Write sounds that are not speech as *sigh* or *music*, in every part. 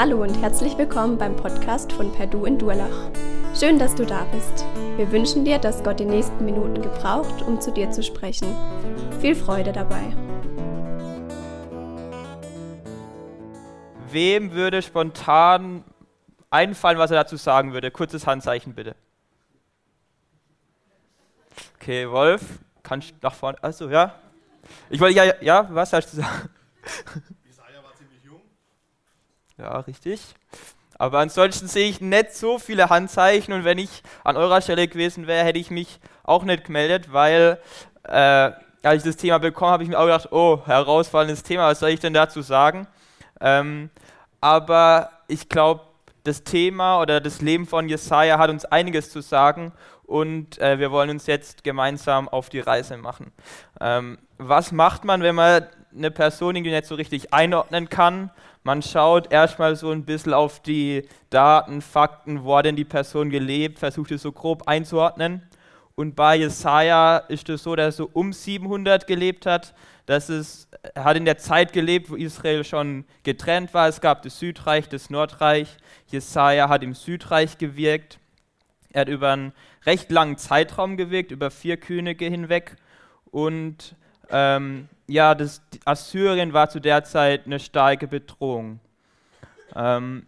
Hallo und herzlich willkommen beim Podcast von Perdu in Durlach. Schön, dass du da bist. Wir wünschen dir, dass Gott die nächsten Minuten gebraucht, um zu dir zu sprechen. Viel Freude dabei. Wem würde spontan einfallen, was er dazu sagen würde? Kurzes Handzeichen bitte. Okay, Wolf, kannst du nach vorne? Achso, ja. Ich wollte ja, ja, was hast du sagen? Ja, richtig. Aber ansonsten sehe ich nicht so viele Handzeichen und wenn ich an eurer Stelle gewesen wäre, hätte ich mich auch nicht gemeldet, weil äh, als ich das Thema bekommen habe, ich mir auch gedacht, oh, herausfallendes Thema, was soll ich denn dazu sagen? Ähm, aber ich glaube, das Thema oder das Leben von Jesaja hat uns einiges zu sagen und äh, wir wollen uns jetzt gemeinsam auf die Reise machen. Ähm, was macht man, wenn man eine Person irgendwie nicht so richtig einordnen kann? Man schaut erstmal so ein bisschen auf die Daten, Fakten, wo hat denn die Person gelebt, versucht es so grob einzuordnen. Und bei Jesaja ist es so, dass er so um 700 gelebt hat. Das ist, er hat in der Zeit gelebt, wo Israel schon getrennt war. Es gab das Südreich, das Nordreich. Jesaja hat im Südreich gewirkt. Er hat über einen recht langen Zeitraum gewirkt, über vier Könige hinweg. Und ähm, ja, das, Assyrien war zu der Zeit eine starke Bedrohung. Ähm,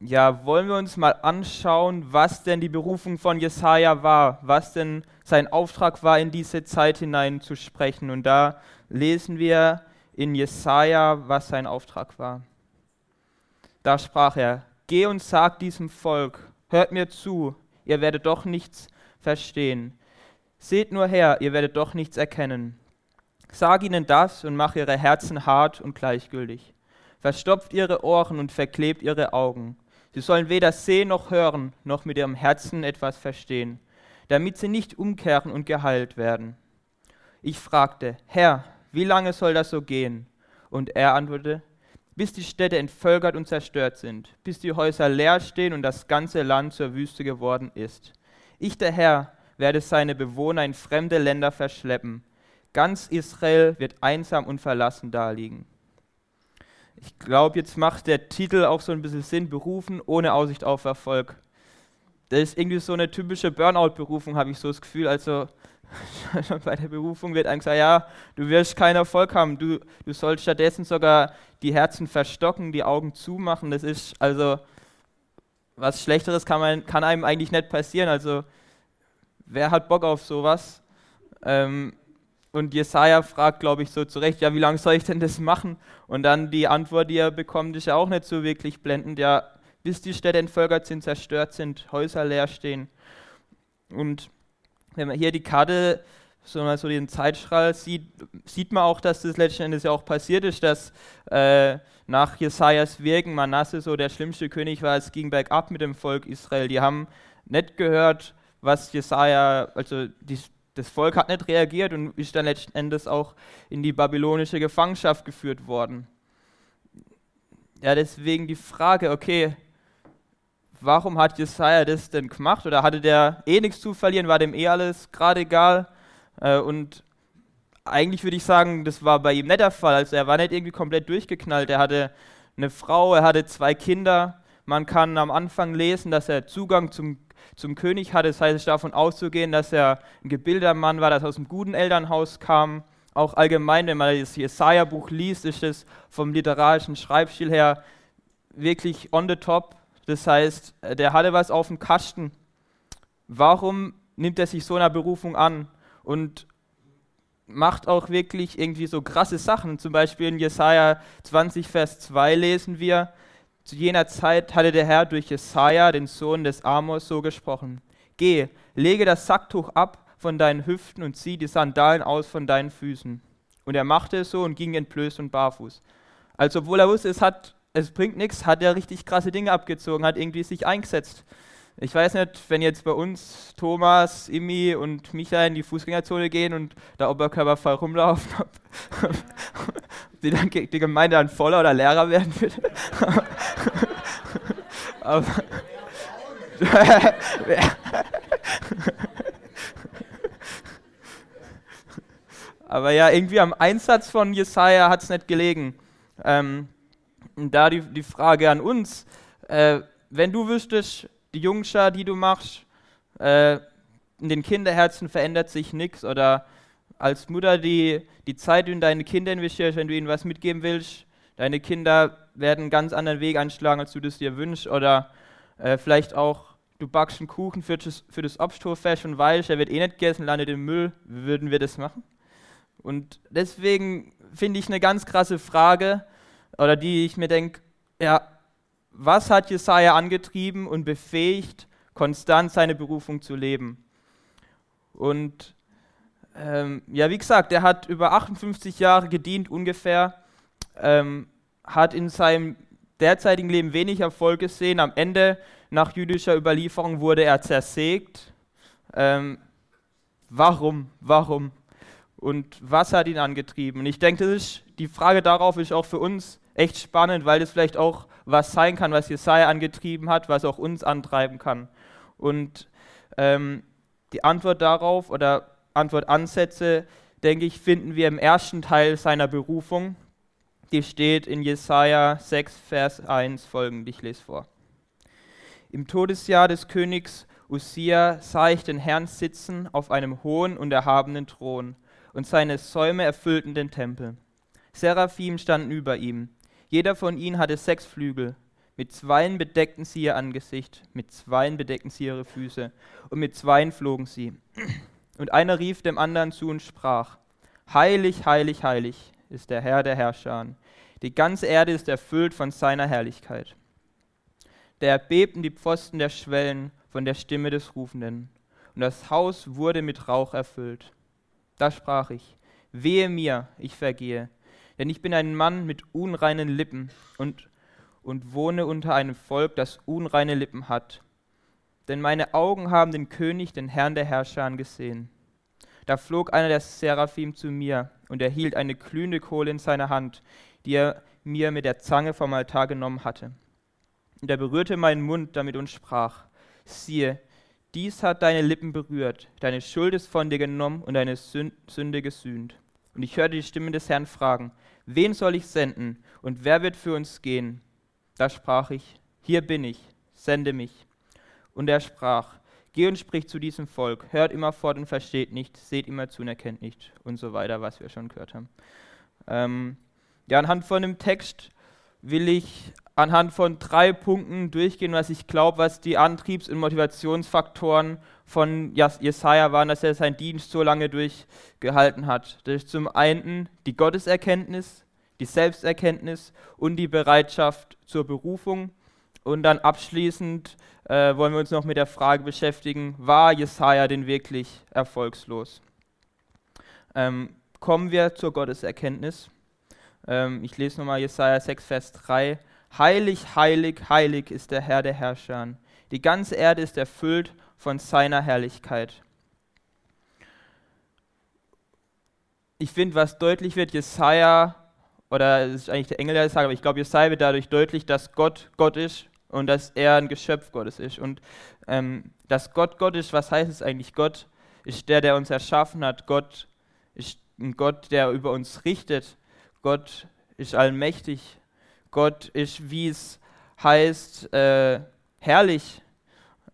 ja, wollen wir uns mal anschauen, was denn die Berufung von Jesaja war, was denn sein Auftrag war, in diese Zeit hinein zu sprechen. Und da lesen wir in Jesaja, was sein Auftrag war. Da sprach er: Geh und sag diesem Volk, hört mir zu, ihr werdet doch nichts verstehen. Seht nur her, ihr werdet doch nichts erkennen. Sag ihnen das und mach ihre Herzen hart und gleichgültig. Verstopft ihre Ohren und verklebt ihre Augen. Sie sollen weder sehen noch hören, noch mit ihrem Herzen etwas verstehen, damit sie nicht umkehren und geheilt werden. Ich fragte, Herr, wie lange soll das so gehen? Und er antwortete, bis die Städte entvölkert und zerstört sind, bis die Häuser leer stehen und das ganze Land zur Wüste geworden ist. Ich, der Herr, werde seine Bewohner in fremde Länder verschleppen Ganz Israel wird einsam und verlassen daliegen. Ich glaube, jetzt macht der Titel auch so ein bisschen Sinn, berufen ohne Aussicht auf Erfolg. Das ist irgendwie so eine typische Burnout-Berufung, habe ich so das Gefühl. Also *laughs* bei der Berufung wird eigentlich gesagt, ja, du wirst keinen Erfolg haben, du, du sollst stattdessen sogar die Herzen verstocken, die Augen zumachen. Das ist also was Schlechteres kann, man, kann einem eigentlich nicht passieren. Also wer hat Bock auf sowas? Ähm, und Jesaja fragt, glaube ich, so zurecht, ja, wie lange soll ich denn das machen? Und dann die Antwort, die er bekommt, ist ja auch nicht so wirklich blendend, ja, bis die Städte entvölkert sind, zerstört sind, Häuser leer stehen. Und wenn man hier die Karte, so mal so den Zeitstrahl sieht, sieht man auch, dass das letzten Endes ja auch passiert ist, dass äh, nach Jesajas Wirken Manasse so der schlimmste König war, es ging bergab mit dem Volk Israel. Die haben nicht gehört, was Jesaja, also die, das Volk hat nicht reagiert und ist dann letzten Endes auch in die babylonische Gefangenschaft geführt worden. Ja, deswegen die Frage, okay, warum hat Jesaja das denn gemacht? Oder hatte der eh nichts zu verlieren? War dem eh alles gerade egal? Äh, und eigentlich würde ich sagen, das war bei ihm nicht der Fall. Also er war nicht irgendwie komplett durchgeknallt. Er hatte eine Frau, er hatte zwei Kinder. Man kann am Anfang lesen, dass er Zugang zum zum König hatte. Das heißt, davon auszugehen, dass er ein gebildeter Mann war, das aus einem guten Elternhaus kam. Auch allgemein, wenn man das Jesaja-Buch liest, ist es vom literarischen Schreibstil her wirklich on the top. Das heißt, der hatte was auf dem Kasten. Warum nimmt er sich so einer Berufung an und macht auch wirklich irgendwie so krasse Sachen? Zum Beispiel in Jesaja 20, Vers 2 lesen wir, zu jener Zeit hatte der Herr durch Jesaja, den Sohn des Amos, so gesprochen: Geh, lege das Sacktuch ab von deinen Hüften und zieh die Sandalen aus von deinen Füßen. Und er machte es so und ging entblößt und barfuß. Also, obwohl er wusste, es, hat, es bringt nichts, hat er richtig krasse Dinge abgezogen, hat irgendwie sich eingesetzt. Ich weiß nicht, wenn jetzt bei uns Thomas, Imi und Michael in die Fußgängerzone gehen und da oberkörperfrei rumlaufen, *laughs* ob, die, dann, die Gemeinde dann voller oder leerer werden wird. *laughs* Aber, Aber ja, irgendwie am Einsatz von Jesaja hat es nicht gelegen. Ähm, da die, die Frage an uns, äh, wenn du wüsstest, die Jungschar, die du machst, äh, in den Kinderherzen verändert sich nichts oder als Mutter die, die Zeit in deine Kinder investierst, wenn du ihnen was mitgeben willst, deine Kinder werden einen ganz anderen Weg einschlagen, als du das dir wünschst oder äh, vielleicht auch, du backst einen Kuchen für das, für das Obsthoffest und weißt, er wird eh nicht gegessen, landet im Müll, würden wir das machen? Und deswegen finde ich eine ganz krasse Frage, oder die ich mir denke, ja, was hat Jesaja angetrieben und befähigt, konstant seine Berufung zu leben? Und ähm, ja, wie gesagt, er hat über 58 Jahre gedient ungefähr, ähm, hat in seinem derzeitigen Leben wenig Erfolg gesehen. Am Ende, nach jüdischer Überlieferung, wurde er zersägt. Ähm, warum? Warum? Und was hat ihn angetrieben? Und ich denke, die Frage darauf ist auch für uns echt spannend, weil das vielleicht auch was sein kann, was Jesaja angetrieben hat, was auch uns antreiben kann. Und ähm, die Antwort darauf oder Antwortansätze, denke ich, finden wir im ersten Teil seiner Berufung. Die steht in Jesaja 6, Vers 1 folgend. Ich lese vor. Im Todesjahr des Königs Usia sah ich den Herrn sitzen auf einem hohen und erhabenen Thron, und seine Säume erfüllten den Tempel. Seraphim standen über ihm. Jeder von ihnen hatte sechs Flügel. Mit zweien bedeckten sie ihr Angesicht, mit zweien bedeckten sie ihre Füße, und mit zweien flogen sie. Und einer rief dem anderen zu und sprach, Heilig, heilig, heilig ist der Herr der Herrscher. Die ganze Erde ist erfüllt von seiner Herrlichkeit. Da erbebten die Pfosten der Schwellen von der Stimme des Rufenden, und das Haus wurde mit Rauch erfüllt. Da sprach ich, wehe mir, ich vergehe, denn ich bin ein Mann mit unreinen Lippen und, und wohne unter einem Volk, das unreine Lippen hat. Denn meine Augen haben den König, den Herrn der Herrscher, gesehen. Da flog einer der Seraphim zu mir, und er hielt eine glühende Kohle in seiner Hand, die er mir mit der Zange vom Altar genommen hatte. Und er berührte meinen Mund damit und sprach, siehe, dies hat deine Lippen berührt, deine Schuld ist von dir genommen und deine Sünde gesühnt. Und ich hörte die Stimme des Herrn fragen, wen soll ich senden und wer wird für uns gehen? Da sprach ich, hier bin ich, sende mich. Und er sprach, geh und sprich zu diesem Volk, hört immer fort und versteht nicht, seht immer zu und erkennt nicht und so weiter, was wir schon gehört haben. Ähm, ja, anhand von dem Text will ich anhand von drei Punkten durchgehen, was ich glaube, was die Antriebs- und Motivationsfaktoren von Jesaja waren, dass er seinen Dienst so lange durchgehalten hat. Das ist zum einen die Gotteserkenntnis, die Selbsterkenntnis und die Bereitschaft zur Berufung. Und dann abschließend äh, wollen wir uns noch mit der Frage beschäftigen, war Jesaja denn wirklich erfolgslos? Ähm, kommen wir zur Gotteserkenntnis. Ähm, ich lese nochmal Jesaja 6, Vers 3. Heilig, heilig, heilig ist der Herr der Herrscher. Die ganze Erde ist erfüllt von seiner Herrlichkeit. Ich finde, was deutlich wird, Jesaja, oder es ist eigentlich der Engel, der das sagt, aber ich glaube, Jesaja wird dadurch deutlich, dass Gott Gott ist und dass er ein Geschöpf Gottes ist. Und ähm, dass Gott Gott ist, was heißt es eigentlich? Gott ist der, der uns erschaffen hat. Gott ist ein Gott, der über uns richtet. Gott ist allmächtig. Gott ist, wie es heißt, äh, herrlich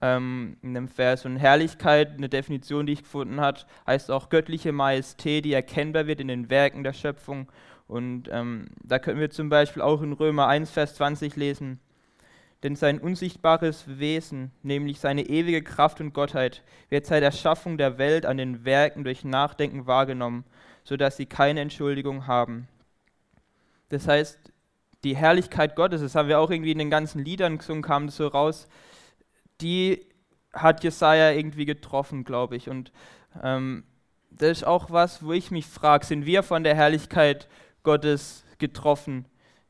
ähm, in dem Vers. Und Herrlichkeit, eine Definition, die ich gefunden habe, heißt auch göttliche Majestät, die erkennbar wird in den Werken der Schöpfung. Und ähm, da können wir zum Beispiel auch in Römer 1, Vers 20 lesen. Denn sein unsichtbares Wesen, nämlich seine ewige Kraft und Gottheit, wird seit Erschaffung der Welt an den Werken durch Nachdenken wahrgenommen, sodass sie keine Entschuldigung haben. Das heißt, die Herrlichkeit Gottes, das haben wir auch irgendwie in den ganzen Liedern gesungen, kam das so raus, die hat Jesaja irgendwie getroffen, glaube ich. Und ähm, das ist auch was, wo ich mich frage, sind wir von der Herrlichkeit Gottes getroffen?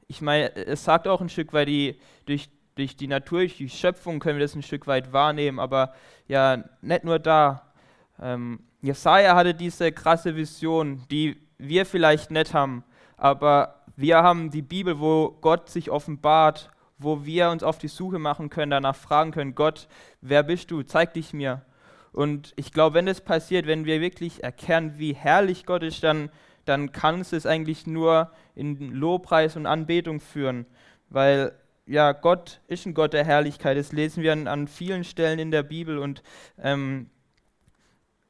Ich meine, es sagt auch ein Stück weit, die, durch durch die Natur, durch die Schöpfung können wir das ein Stück weit wahrnehmen, aber ja, nicht nur da. Ähm, Jesaja hatte diese krasse Vision, die wir vielleicht nicht haben, aber wir haben die Bibel, wo Gott sich offenbart, wo wir uns auf die Suche machen können, danach fragen können, Gott, wer bist du? Zeig dich mir. Und ich glaube, wenn das passiert, wenn wir wirklich erkennen, wie herrlich Gott ist, dann, dann kann es es eigentlich nur in Lobpreis und Anbetung führen weil ja, Gott ist ein Gott der Herrlichkeit. Das lesen wir an, an vielen Stellen in der Bibel und ähm,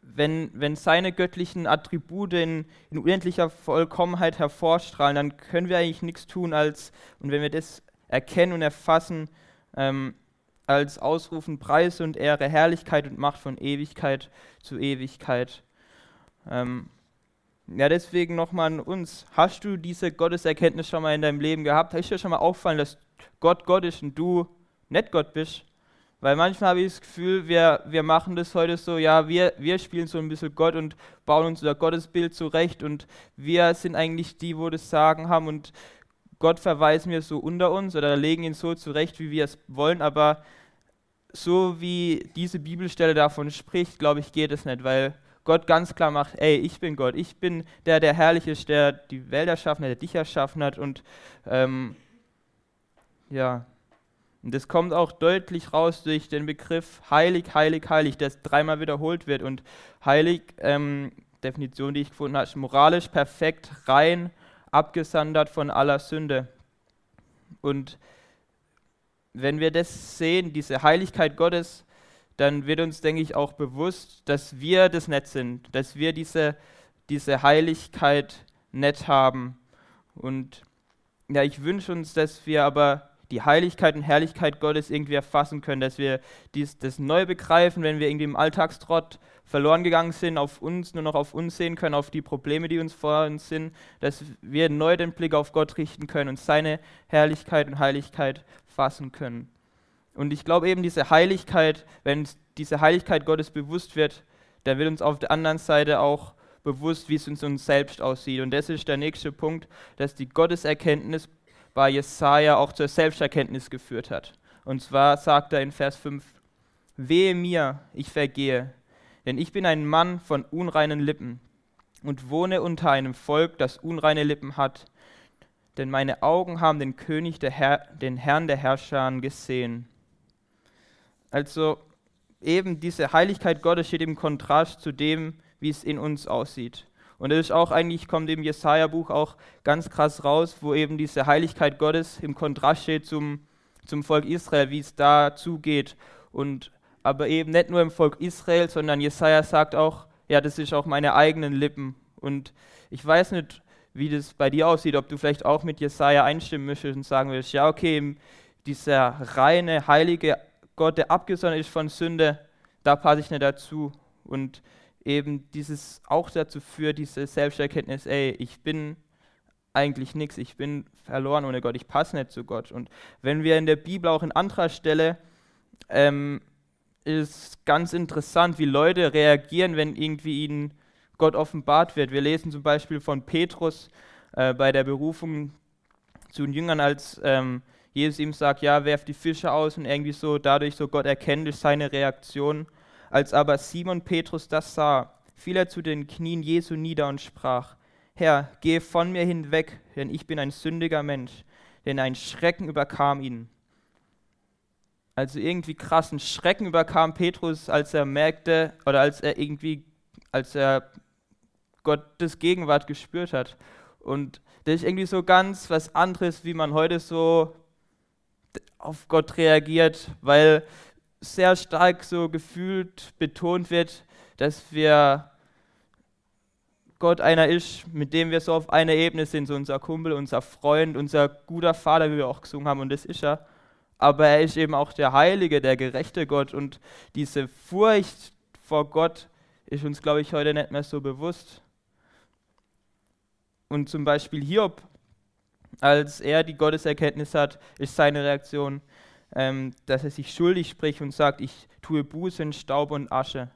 wenn, wenn seine göttlichen Attribute in, in unendlicher Vollkommenheit hervorstrahlen, dann können wir eigentlich nichts tun als, und wenn wir das erkennen und erfassen, ähm, als ausrufen Preis und Ehre, Herrlichkeit und Macht von Ewigkeit zu Ewigkeit. Ähm, ja, deswegen nochmal an uns. Hast du diese Gotteserkenntnis schon mal in deinem Leben gehabt? Ist dir schon mal auffallen, dass Gott Gott ist und du nicht Gott bist? Weil manchmal habe ich das Gefühl, wir, wir machen das heute so, ja, wir, wir spielen so ein bisschen Gott und bauen uns unser Gottesbild zurecht und wir sind eigentlich die, wo das Sagen haben und Gott verweisen wir so unter uns oder legen ihn so zurecht, wie wir es wollen, aber so wie diese Bibelstelle davon spricht, glaube ich, geht es nicht, weil Gott ganz klar macht, ey, ich bin Gott, ich bin der, der herrlich ist, der die Welt erschaffen hat, der dich erschaffen hat und ähm, ja, und das kommt auch deutlich raus durch den Begriff heilig, heilig, heilig, der dreimal wiederholt wird. Und heilig, ähm, Definition, die ich gefunden habe, ist moralisch perfekt, rein, abgesondert von aller Sünde. Und wenn wir das sehen, diese Heiligkeit Gottes, dann wird uns, denke ich, auch bewusst, dass wir das nicht sind, dass wir diese, diese Heiligkeit nicht haben. Und ja, ich wünsche uns, dass wir aber die Heiligkeit und Herrlichkeit Gottes irgendwie erfassen können, dass wir dies, das neu begreifen, wenn wir irgendwie im Alltagstrott verloren gegangen sind, auf uns, nur noch auf uns sehen können, auf die Probleme, die uns vor uns sind, dass wir neu den Blick auf Gott richten können und seine Herrlichkeit und Heiligkeit fassen können. Und ich glaube eben diese Heiligkeit, wenn diese Heiligkeit Gottes bewusst wird, dann wird uns auf der anderen Seite auch bewusst, wie es in uns selbst aussieht. Und das ist der nächste Punkt, dass die Gotteserkenntnis bei Jesaja auch zur Selbsterkenntnis geführt hat. Und zwar sagt er in Vers 5: Wehe mir, ich vergehe, denn ich bin ein Mann von unreinen Lippen und wohne unter einem Volk, das unreine Lippen hat. Denn meine Augen haben den König, der Herr, den Herrn der Herrscher gesehen. Also eben diese Heiligkeit Gottes steht im Kontrast zu dem, wie es in uns aussieht. Und das ist auch eigentlich, kommt im Jesaja-Buch auch ganz krass raus, wo eben diese Heiligkeit Gottes im Kontrast steht zum, zum Volk Israel, wie es da zugeht. Und aber eben nicht nur im Volk Israel, sondern Jesaja sagt auch, ja, das ist auch meine eigenen Lippen. Und ich weiß nicht, wie das bei dir aussieht, ob du vielleicht auch mit Jesaja einstimmen möchtest und sagen willst, ja, okay, dieser reine, heilige Gott, der abgesondert ist von Sünde, da passe ich nicht dazu. Und eben dieses auch dazu führt, diese Selbsterkenntnis, ey, ich bin eigentlich nichts, ich bin verloren ohne Gott, ich passe nicht zu Gott. Und wenn wir in der Bibel auch in anderer Stelle, ähm, ist ganz interessant, wie Leute reagieren, wenn irgendwie ihnen Gott offenbart wird. Wir lesen zum Beispiel von Petrus äh, bei der Berufung zu den Jüngern, als ähm, Jesus ihm sagt, ja, werft die Fische aus und irgendwie so dadurch so Gott erkennt, ist seine Reaktion. Als aber Simon Petrus das sah, fiel er zu den Knien Jesu nieder und sprach, Herr, gehe von mir hinweg, denn ich bin ein sündiger Mensch, denn ein Schrecken überkam ihn. Also irgendwie krassen Schrecken überkam Petrus, als er merkte, oder als er irgendwie, als er Gottes Gegenwart gespürt hat. Und das ist irgendwie so ganz was anderes, wie man heute so auf Gott reagiert, weil sehr stark so gefühlt betont wird, dass wir Gott einer ist, mit dem wir so auf einer Ebene sind, so unser Kumpel, unser Freund, unser guter Vater, wie wir auch gesungen haben, und das ist er. Aber er ist eben auch der heilige, der gerechte Gott und diese Furcht vor Gott ist uns, glaube ich, heute nicht mehr so bewusst. Und zum Beispiel Hiob, als er die Gotteserkenntnis hat, ist seine Reaktion, ähm, dass er sich schuldig spricht und sagt, ich tue Buße in Staub und Asche.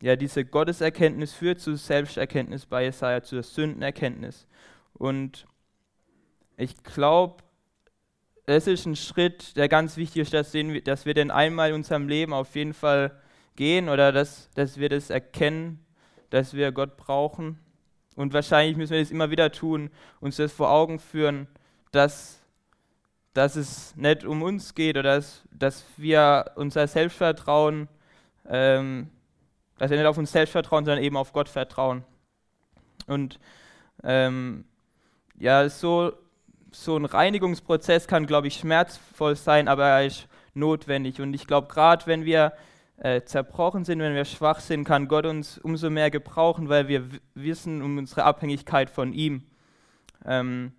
Ja, diese Gotteserkenntnis führt zu Selbsterkenntnis bei Jesaja, zur Sündenerkenntnis. Und ich glaube, es ist ein Schritt, der ganz wichtig ist, dass, wir, dass wir den einmal in unserem Leben auf jeden Fall gehen oder dass, dass wir das erkennen, dass wir Gott brauchen. Und wahrscheinlich müssen wir das immer wieder tun, uns das vor Augen führen, dass, dass es nicht um uns geht oder dass, dass wir unser Selbstvertrauen, ähm, dass wir nicht auf uns selbst vertrauen, sondern eben auf Gott vertrauen. Und ähm, ja, so, so ein Reinigungsprozess kann, glaube ich, schmerzvoll sein, aber er ist notwendig. Und ich glaube, gerade wenn wir äh, zerbrochen sind, wenn wir schwach sind, kann Gott uns umso mehr gebrauchen, weil wir wissen um unsere Abhängigkeit von ihm. Ähm,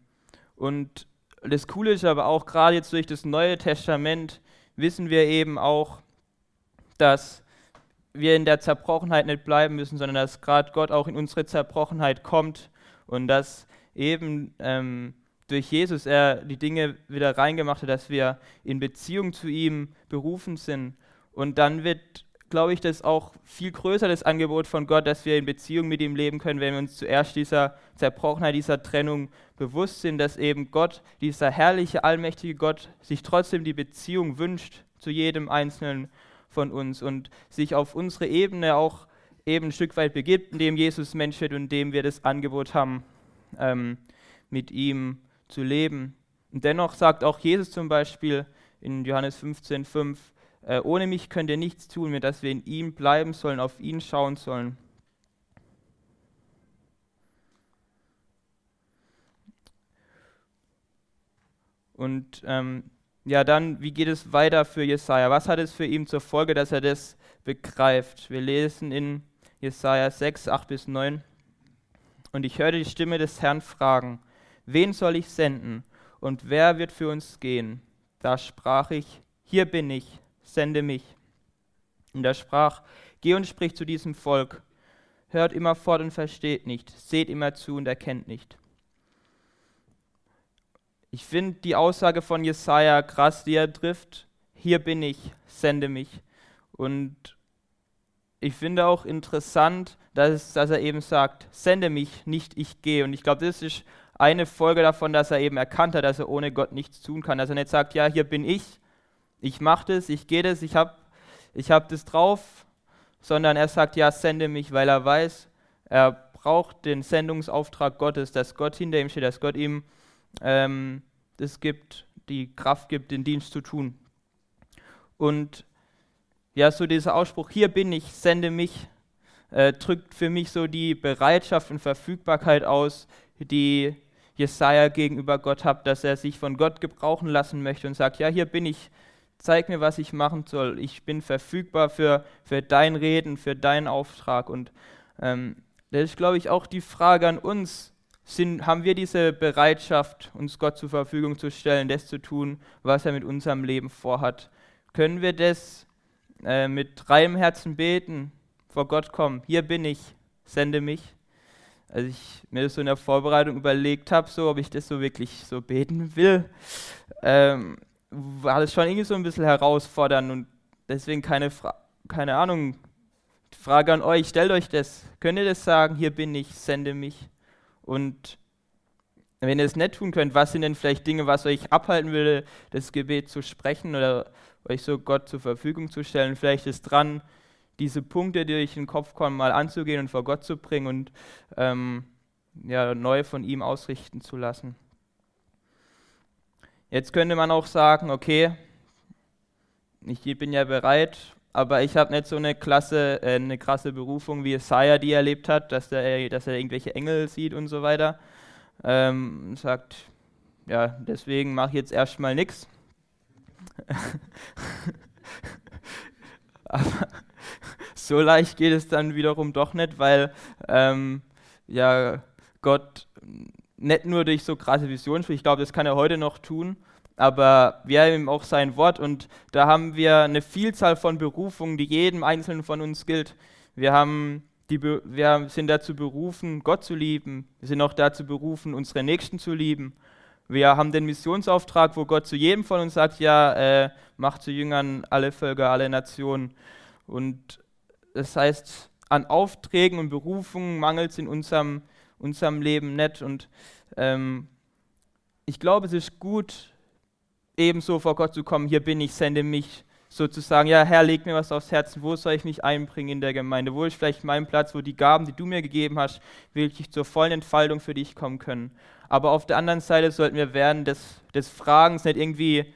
und das Coole ist aber auch, gerade jetzt durch das Neue Testament, wissen wir eben auch, dass wir in der Zerbrochenheit nicht bleiben müssen, sondern dass gerade Gott auch in unsere Zerbrochenheit kommt und dass eben ähm, durch Jesus er die Dinge wieder reingemacht hat, dass wir in Beziehung zu ihm berufen sind. Und dann wird, glaube ich, das auch viel größer, das Angebot von Gott, dass wir in Beziehung mit ihm leben können, wenn wir uns zuerst dieser Zerbrochenheit, dieser Trennung bewusst sind, dass eben Gott, dieser herrliche, allmächtige Gott, sich trotzdem die Beziehung wünscht zu jedem Einzelnen von uns und sich auf unsere Ebene auch eben ein Stück weit begibt, indem Jesus Mensch wird und indem wir das Angebot haben, ähm, mit ihm zu leben. Und dennoch sagt auch Jesus zum Beispiel in Johannes 15,5, äh, ohne mich könnt ihr nichts tun, mehr dass wir in ihm bleiben sollen, auf ihn schauen sollen. Und ähm, ja, dann, wie geht es weiter für Jesaja? Was hat es für ihn zur Folge, dass er das begreift? Wir lesen in Jesaja 6, 8 bis 9. Und ich hörte die Stimme des Herrn fragen: Wen soll ich senden? Und wer wird für uns gehen? Da sprach ich: Hier bin ich, sende mich. Und er sprach: Geh und sprich zu diesem Volk. Hört immer fort und versteht nicht. Seht immer zu und erkennt nicht. Ich finde die Aussage von Jesaja krass, die er trifft. Hier bin ich, sende mich. Und ich finde auch interessant, dass, dass er eben sagt, sende mich, nicht ich gehe. Und ich glaube, das ist eine Folge davon, dass er eben erkannt hat, dass er ohne Gott nichts tun kann. Dass er nicht sagt, ja, hier bin ich, ich mache das, ich gehe das, ich habe ich hab das drauf, sondern er sagt, ja, sende mich, weil er weiß, er braucht den Sendungsauftrag Gottes, dass Gott hinter ihm steht, dass Gott ihm ähm, das gibt, die Kraft gibt, den Dienst zu tun. Und ja, so dieser Ausspruch, hier bin ich, sende mich, äh, drückt für mich so die Bereitschaft und Verfügbarkeit aus, die Jesaja gegenüber Gott hat, dass er sich von Gott gebrauchen lassen möchte und sagt: Ja, hier bin ich, zeig mir, was ich machen soll. Ich bin verfügbar für, für dein Reden, für deinen Auftrag. Und ähm, das ist, glaube ich, auch die Frage an uns: sind, haben wir diese Bereitschaft, uns Gott zur Verfügung zu stellen, das zu tun, was er mit unserem Leben vorhat? Können wir das äh, mit reinem Herzen beten, vor Gott kommen? Hier bin ich, sende mich. Als ich mir das so in der Vorbereitung überlegt habe, so, ob ich das so wirklich so beten will, ähm, war das schon irgendwie so ein bisschen herausfordernd und deswegen keine, Fra keine Ahnung, Frage an euch, stellt euch das, könnt ihr das sagen, hier bin ich, sende mich? Und wenn ihr es nicht tun könnt, was sind denn vielleicht Dinge, was euch abhalten würde, das Gebet zu sprechen oder euch so Gott zur Verfügung zu stellen? Vielleicht ist dran, diese Punkte, die euch in den Kopf kommen, mal anzugehen und vor Gott zu bringen und ähm, ja, neu von ihm ausrichten zu lassen. Jetzt könnte man auch sagen, okay, ich bin ja bereit, aber ich habe nicht so eine, klasse, äh, eine krasse Berufung, wie Isaiah die erlebt hat, dass er, dass er irgendwelche Engel sieht und so weiter. Ähm, sagt, ja, deswegen mache ich jetzt erstmal nichts. *laughs* Aber so leicht geht es dann wiederum doch nicht, weil ähm, ja, Gott nicht nur durch so krasse Visionen spricht, ich glaube, das kann er heute noch tun, aber wir haben auch sein Wort und da haben wir eine Vielzahl von Berufungen, die jedem Einzelnen von uns gilt. Wir, haben die, wir sind dazu berufen, Gott zu lieben. Wir sind auch dazu berufen, unsere Nächsten zu lieben. Wir haben den Missionsauftrag, wo Gott zu jedem von uns sagt, ja, äh, macht zu Jüngern alle Völker, alle Nationen. Und das heißt, an Aufträgen und Berufungen mangelt es in unserem, unserem Leben nicht. Und ähm, ich glaube, es ist gut, ebenso vor Gott zu kommen, hier bin ich, sende mich, sozusagen, ja, Herr, leg mir was aufs Herzen, wo soll ich mich einbringen in der Gemeinde, wo ist vielleicht mein Platz, wo die Gaben, die du mir gegeben hast, wirklich zur vollen Entfaltung für dich kommen können. Aber auf der anderen Seite sollten wir während des, des Fragens nicht irgendwie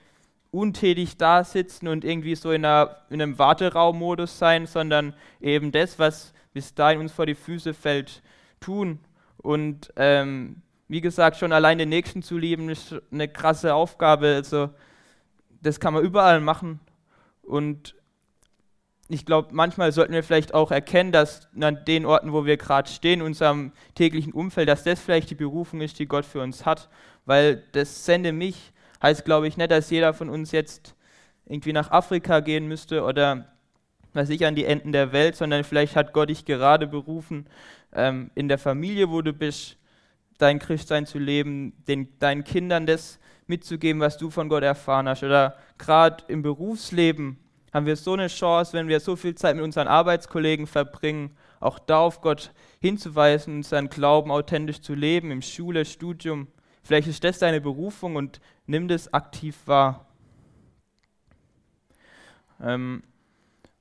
untätig da sitzen und irgendwie so in, einer, in einem Warteraummodus sein, sondern eben das, was bis dahin uns vor die Füße fällt, tun und ähm, wie gesagt, schon allein den Nächsten zu lieben, ist eine krasse Aufgabe. Also, das kann man überall machen. Und ich glaube, manchmal sollten wir vielleicht auch erkennen, dass an den Orten, wo wir gerade stehen, in unserem täglichen Umfeld, dass das vielleicht die Berufung ist, die Gott für uns hat. Weil das Sende mich heißt, glaube ich, nicht, dass jeder von uns jetzt irgendwie nach Afrika gehen müsste oder weiß ich, an die Enden der Welt, sondern vielleicht hat Gott dich gerade berufen, ähm, in der Familie, wo du bist, dein Christsein zu leben, den, deinen Kindern das mitzugeben, was du von Gott erfahren hast. Oder gerade im Berufsleben haben wir so eine Chance, wenn wir so viel Zeit mit unseren Arbeitskollegen verbringen, auch da auf Gott hinzuweisen, unseren Glauben authentisch zu leben, im Schule, Studium. Vielleicht ist das deine Berufung und nimm das aktiv wahr. Ähm,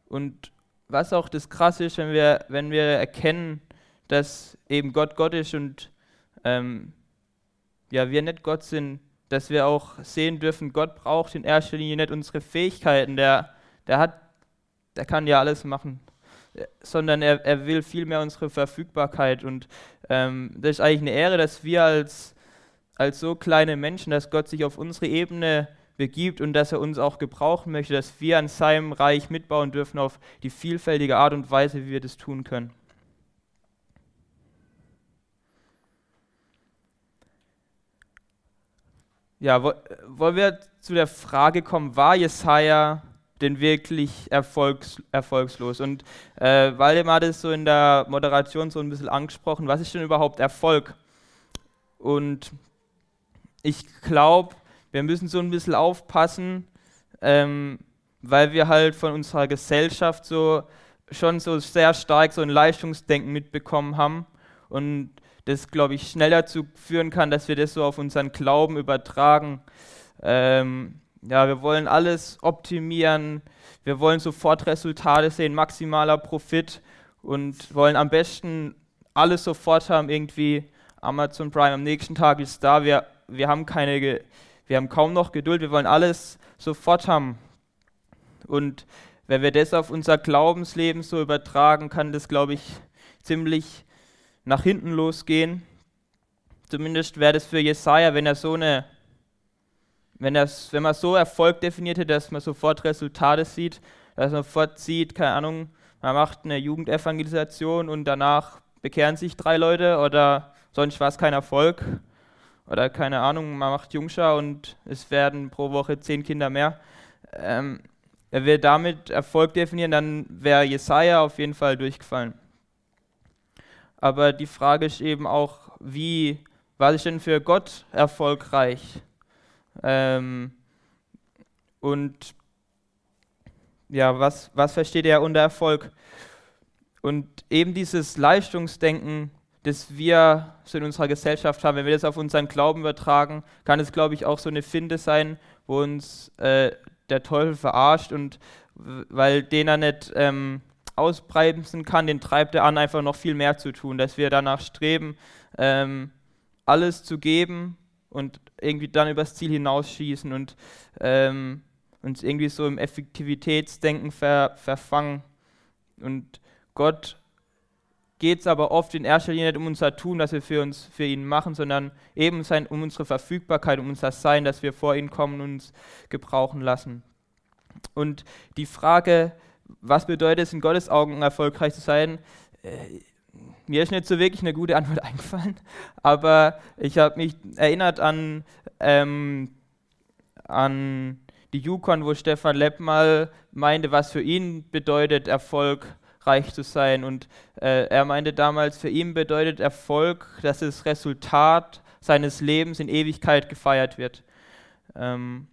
und was auch das Krasse ist, wenn wir, wenn wir erkennen, dass eben Gott Gott ist und ähm, ja, wir nicht Gott sind, dass wir auch sehen dürfen, Gott braucht in erster Linie nicht unsere Fähigkeiten, der, der hat, der kann ja alles machen, sondern er, er will vielmehr unsere Verfügbarkeit und ähm, das ist eigentlich eine Ehre, dass wir als, als so kleine Menschen, dass Gott sich auf unsere Ebene begibt und dass er uns auch gebrauchen möchte, dass wir an seinem Reich mitbauen dürfen auf die vielfältige Art und Weise, wie wir das tun können. Ja, wollen wir zu der Frage kommen, war Jesaja denn wirklich erfolgs, erfolgslos? Und äh, Waldemar hat es so in der Moderation so ein bisschen angesprochen, was ist denn überhaupt Erfolg? Und ich glaube, wir müssen so ein bisschen aufpassen, ähm, weil wir halt von unserer Gesellschaft so schon so sehr stark so ein Leistungsdenken mitbekommen haben. Und das, glaube ich, schnell dazu führen kann, dass wir das so auf unseren Glauben übertragen. Ähm, ja, wir wollen alles optimieren, wir wollen sofort Resultate sehen, maximaler Profit und wollen am besten alles sofort haben, irgendwie Amazon Prime am nächsten Tag ist da, wir, wir haben keine, wir haben kaum noch Geduld, wir wollen alles sofort haben. Und wenn wir das auf unser Glaubensleben so übertragen, kann das, glaube ich, ziemlich nach hinten losgehen. Zumindest wäre das für Jesaja, wenn er so eine, wenn, wenn man so Erfolg definiert hätte, dass man sofort Resultate sieht, dass man sofort sieht, keine Ahnung, man macht eine Jugendevangelisation und danach bekehren sich drei Leute oder sonst war es kein Erfolg. Oder keine Ahnung, man macht Jungschar und es werden pro Woche zehn Kinder mehr. Ähm, wenn wir damit Erfolg definieren, dann wäre Jesaja auf jeden Fall durchgefallen. Aber die Frage ist eben auch, wie war ich denn für Gott erfolgreich? Ähm, und ja, was, was versteht er unter Erfolg? Und eben dieses Leistungsdenken, das wir so in unserer Gesellschaft haben, wenn wir das auf unseren Glauben übertragen, kann es, glaube ich, auch so eine Finde sein, wo uns äh, der Teufel verarscht und weil den er nicht ähm, ausbremsen kann, den treibt er an, einfach noch viel mehr zu tun, dass wir danach streben, ähm, alles zu geben und irgendwie dann übers Ziel hinausschießen und ähm, uns irgendwie so im Effektivitätsdenken ver, verfangen. Und Gott geht es aber oft in erster Linie nicht um unser Tun, das wir für uns für ihn machen, sondern eben sein, um unsere Verfügbarkeit, um unser Sein, dass wir vor ihn kommen und uns gebrauchen lassen. Und die Frage, was bedeutet es in Gottes Augen erfolgreich zu sein? Äh, mir ist nicht so wirklich eine gute Antwort *laughs* eingefallen, aber ich habe mich erinnert an, ähm, an die Yukon, wo Stefan Lepp mal meinte, was für ihn bedeutet, erfolgreich zu sein. Und äh, er meinte damals, für ihn bedeutet Erfolg, dass das Resultat seines Lebens in Ewigkeit gefeiert wird. Ähm,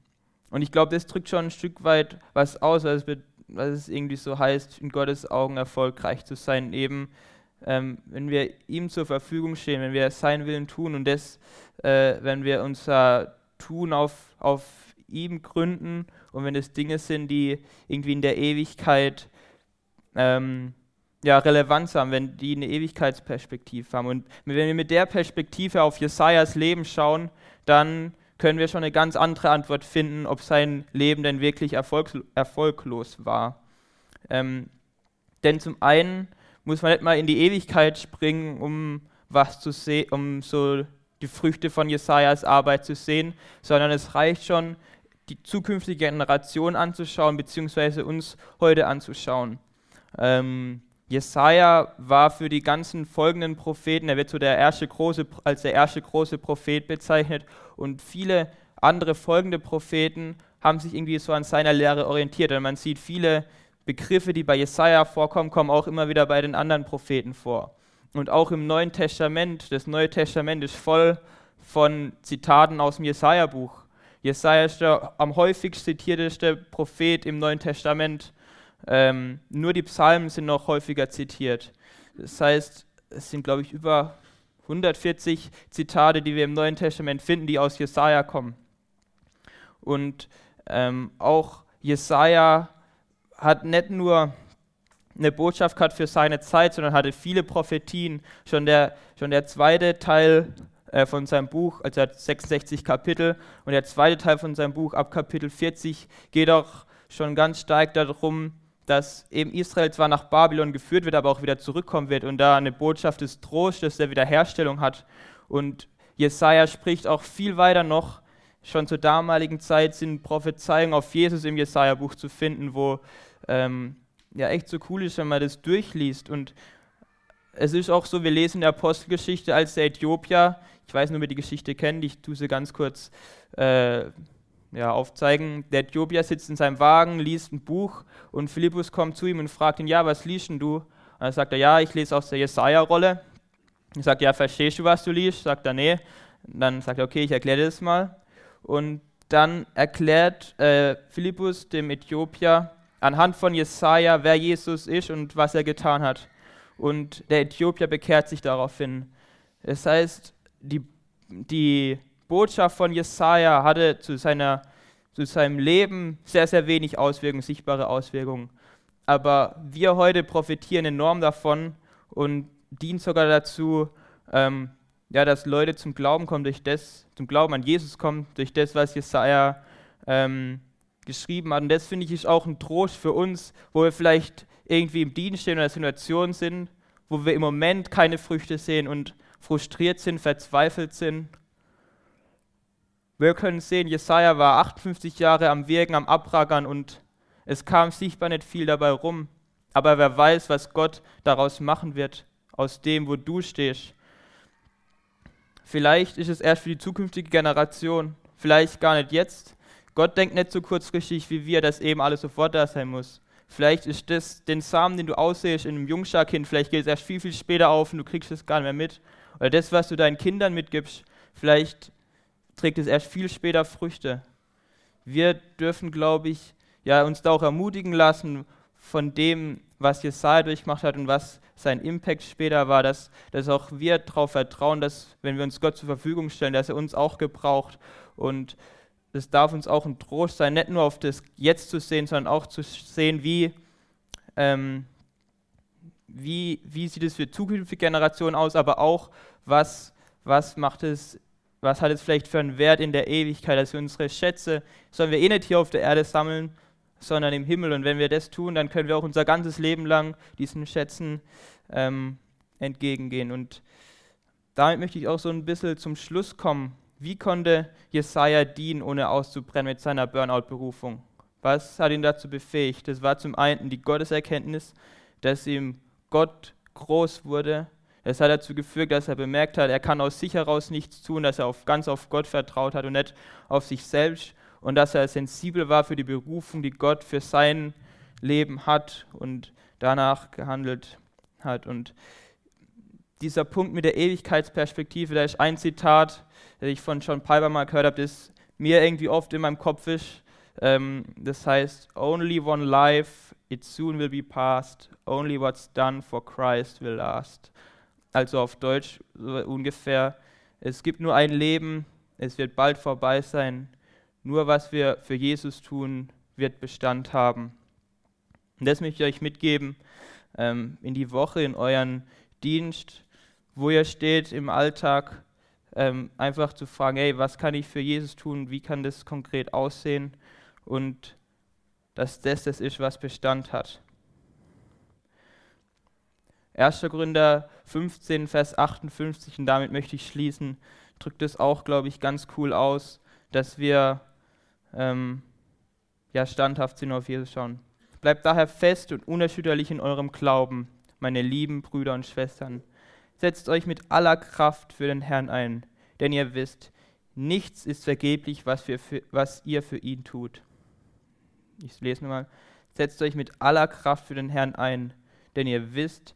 und ich glaube, das drückt schon ein Stück weit was aus, was es was es irgendwie so heißt, in Gottes Augen erfolgreich zu sein, eben ähm, wenn wir ihm zur Verfügung stehen, wenn wir seinen Willen tun und das, äh, wenn wir unser Tun auf, auf ihm gründen und wenn es Dinge sind, die irgendwie in der Ewigkeit ähm, ja, Relevanz haben, wenn die eine Ewigkeitsperspektive haben. Und wenn wir mit der Perspektive auf Jesajas Leben schauen, dann können wir schon eine ganz andere Antwort finden, ob sein Leben denn wirklich erfolglos war. Ähm, denn zum einen muss man nicht mal in die Ewigkeit springen, um was zu sehen, um so die Früchte von Jesajas Arbeit zu sehen, sondern es reicht schon, die zukünftige Generation anzuschauen, beziehungsweise uns heute anzuschauen. Ähm, Jesaja war für die ganzen folgenden Propheten, er wird so der erste große, als der erste große Prophet bezeichnet und viele andere folgende Propheten haben sich irgendwie so an seiner Lehre orientiert. Und man sieht viele Begriffe, die bei Jesaja vorkommen, kommen auch immer wieder bei den anderen Propheten vor. Und auch im Neuen Testament, das Neue Testament ist voll von Zitaten aus dem Jesaja-Buch. Jesaja ist der am häufigst zitierteste Prophet im Neuen Testament. Ähm, nur die Psalmen sind noch häufiger zitiert. Das heißt, es sind, glaube ich, über 140 Zitate, die wir im Neuen Testament finden, die aus Jesaja kommen. Und ähm, auch Jesaja hat nicht nur eine Botschaft gehabt für seine Zeit, sondern hatte viele Prophetien. Schon der, schon der zweite Teil äh, von seinem Buch, also er hat 66 Kapitel, und der zweite Teil von seinem Buch ab Kapitel 40 geht auch schon ganz stark darum, dass eben Israel zwar nach Babylon geführt wird, aber auch wieder zurückkommen wird und da eine Botschaft des Trostes, der Wiederherstellung hat. Und Jesaja spricht auch viel weiter noch. Schon zur damaligen Zeit sind Prophezeiungen auf Jesus im Jesaja-Buch zu finden, wo ähm, ja echt so cool ist, wenn man das durchliest. Und es ist auch so, wir lesen in der Apostelgeschichte, als der Äthiopier, ich weiß nur, wer die Geschichte kennt, ich tue sie ganz kurz äh, ja, aufzeigen. Der Äthiopier sitzt in seinem Wagen, liest ein Buch und Philippus kommt zu ihm und fragt ihn, ja, was liest denn du? Und dann sagt er, ja, ich lese aus der Jesaja-Rolle. Ich sage, ja, verstehst du, was du liest? Sagt er, nee. Dann sagt er, okay, ich erkläre das mal. Und dann erklärt äh, Philippus dem Äthiopier anhand von Jesaja, wer Jesus ist und was er getan hat. Und der Äthiopier bekehrt sich daraufhin. Das heißt, die, die Botschaft von Jesaja hatte zu, seiner, zu seinem Leben sehr, sehr wenig Auswirkungen, sichtbare Auswirkungen. Aber wir heute profitieren enorm davon und dienen sogar dazu, ähm, ja, dass Leute zum Glauben kommen durch das, zum Glauben an Jesus kommen, durch das, was Jesaja ähm, geschrieben hat. Und das finde ich ist auch ein Trost für uns, wo wir vielleicht irgendwie im Dienst stehen oder Situation sind, wo wir im Moment keine Früchte sehen und frustriert sind, verzweifelt sind wir können sehen, Jesaja war 58 Jahre am Wirken, am Abrackern und es kam sichtbar nicht viel dabei rum. Aber wer weiß, was Gott daraus machen wird, aus dem, wo du stehst. Vielleicht ist es erst für die zukünftige Generation, vielleicht gar nicht jetzt. Gott denkt nicht so kurzfristig wie wir, dass eben alles sofort da sein muss. Vielleicht ist das den Samen, den du aussehst in einem Jungscharkind, vielleicht geht es erst viel, viel später auf und du kriegst es gar nicht mehr mit. Oder das, was du deinen Kindern mitgibst, vielleicht trägt es erst viel später Früchte. Wir dürfen, glaube ich, ja, uns da auch ermutigen lassen von dem, was Jesaja durchgemacht hat und was sein Impact später war, dass, dass auch wir darauf vertrauen, dass, wenn wir uns Gott zur Verfügung stellen, dass er uns auch gebraucht. Und es darf uns auch ein Trost sein, nicht nur auf das Jetzt zu sehen, sondern auch zu sehen, wie, ähm, wie, wie sieht es für zukünftige Generationen aus, aber auch, was, was macht es was hat es vielleicht für einen Wert in der Ewigkeit, wir unsere Schätze, sollen wir eh nicht hier auf der Erde sammeln, sondern im Himmel. Und wenn wir das tun, dann können wir auch unser ganzes Leben lang diesen Schätzen ähm, entgegengehen. Und damit möchte ich auch so ein bisschen zum Schluss kommen. Wie konnte Jesaja dienen, ohne auszubrennen mit seiner Burnout-Berufung? Was hat ihn dazu befähigt? Das war zum einen die Gotteserkenntnis, dass ihm Gott groß wurde, es hat dazu geführt, dass er bemerkt hat, er kann aus sich heraus nichts tun, dass er auf, ganz auf Gott vertraut hat und nicht auf sich selbst und dass er sensibel war für die Berufung, die Gott für sein Leben hat und danach gehandelt hat. Und dieser Punkt mit der Ewigkeitsperspektive, da ist ein Zitat, das ich von John Piper mal gehört habe, das mir irgendwie oft in meinem Kopf ist. Ähm, das heißt, Only one life, it soon will be past. Only what's done for Christ will last also auf Deutsch so ungefähr, es gibt nur ein Leben, es wird bald vorbei sein, nur was wir für Jesus tun, wird Bestand haben. Und das möchte ich euch mitgeben ähm, in die Woche, in euren Dienst, wo ihr steht im Alltag, ähm, einfach zu fragen, hey, was kann ich für Jesus tun, wie kann das konkret aussehen und dass das das ist, was Bestand hat. 1. Gründer 15, Vers 58, und damit möchte ich schließen. drückt es auch, glaube ich, ganz cool aus, dass wir ähm, ja, standhaft sind auf Jesus schauen. Bleibt daher fest und unerschütterlich in eurem Glauben, meine lieben Brüder und Schwestern. Setzt euch mit aller Kraft für den Herrn ein, denn ihr wisst, nichts ist vergeblich, was, für, was ihr für ihn tut. Ich lese nochmal. Setzt euch mit aller Kraft für den Herrn ein, denn ihr wisst,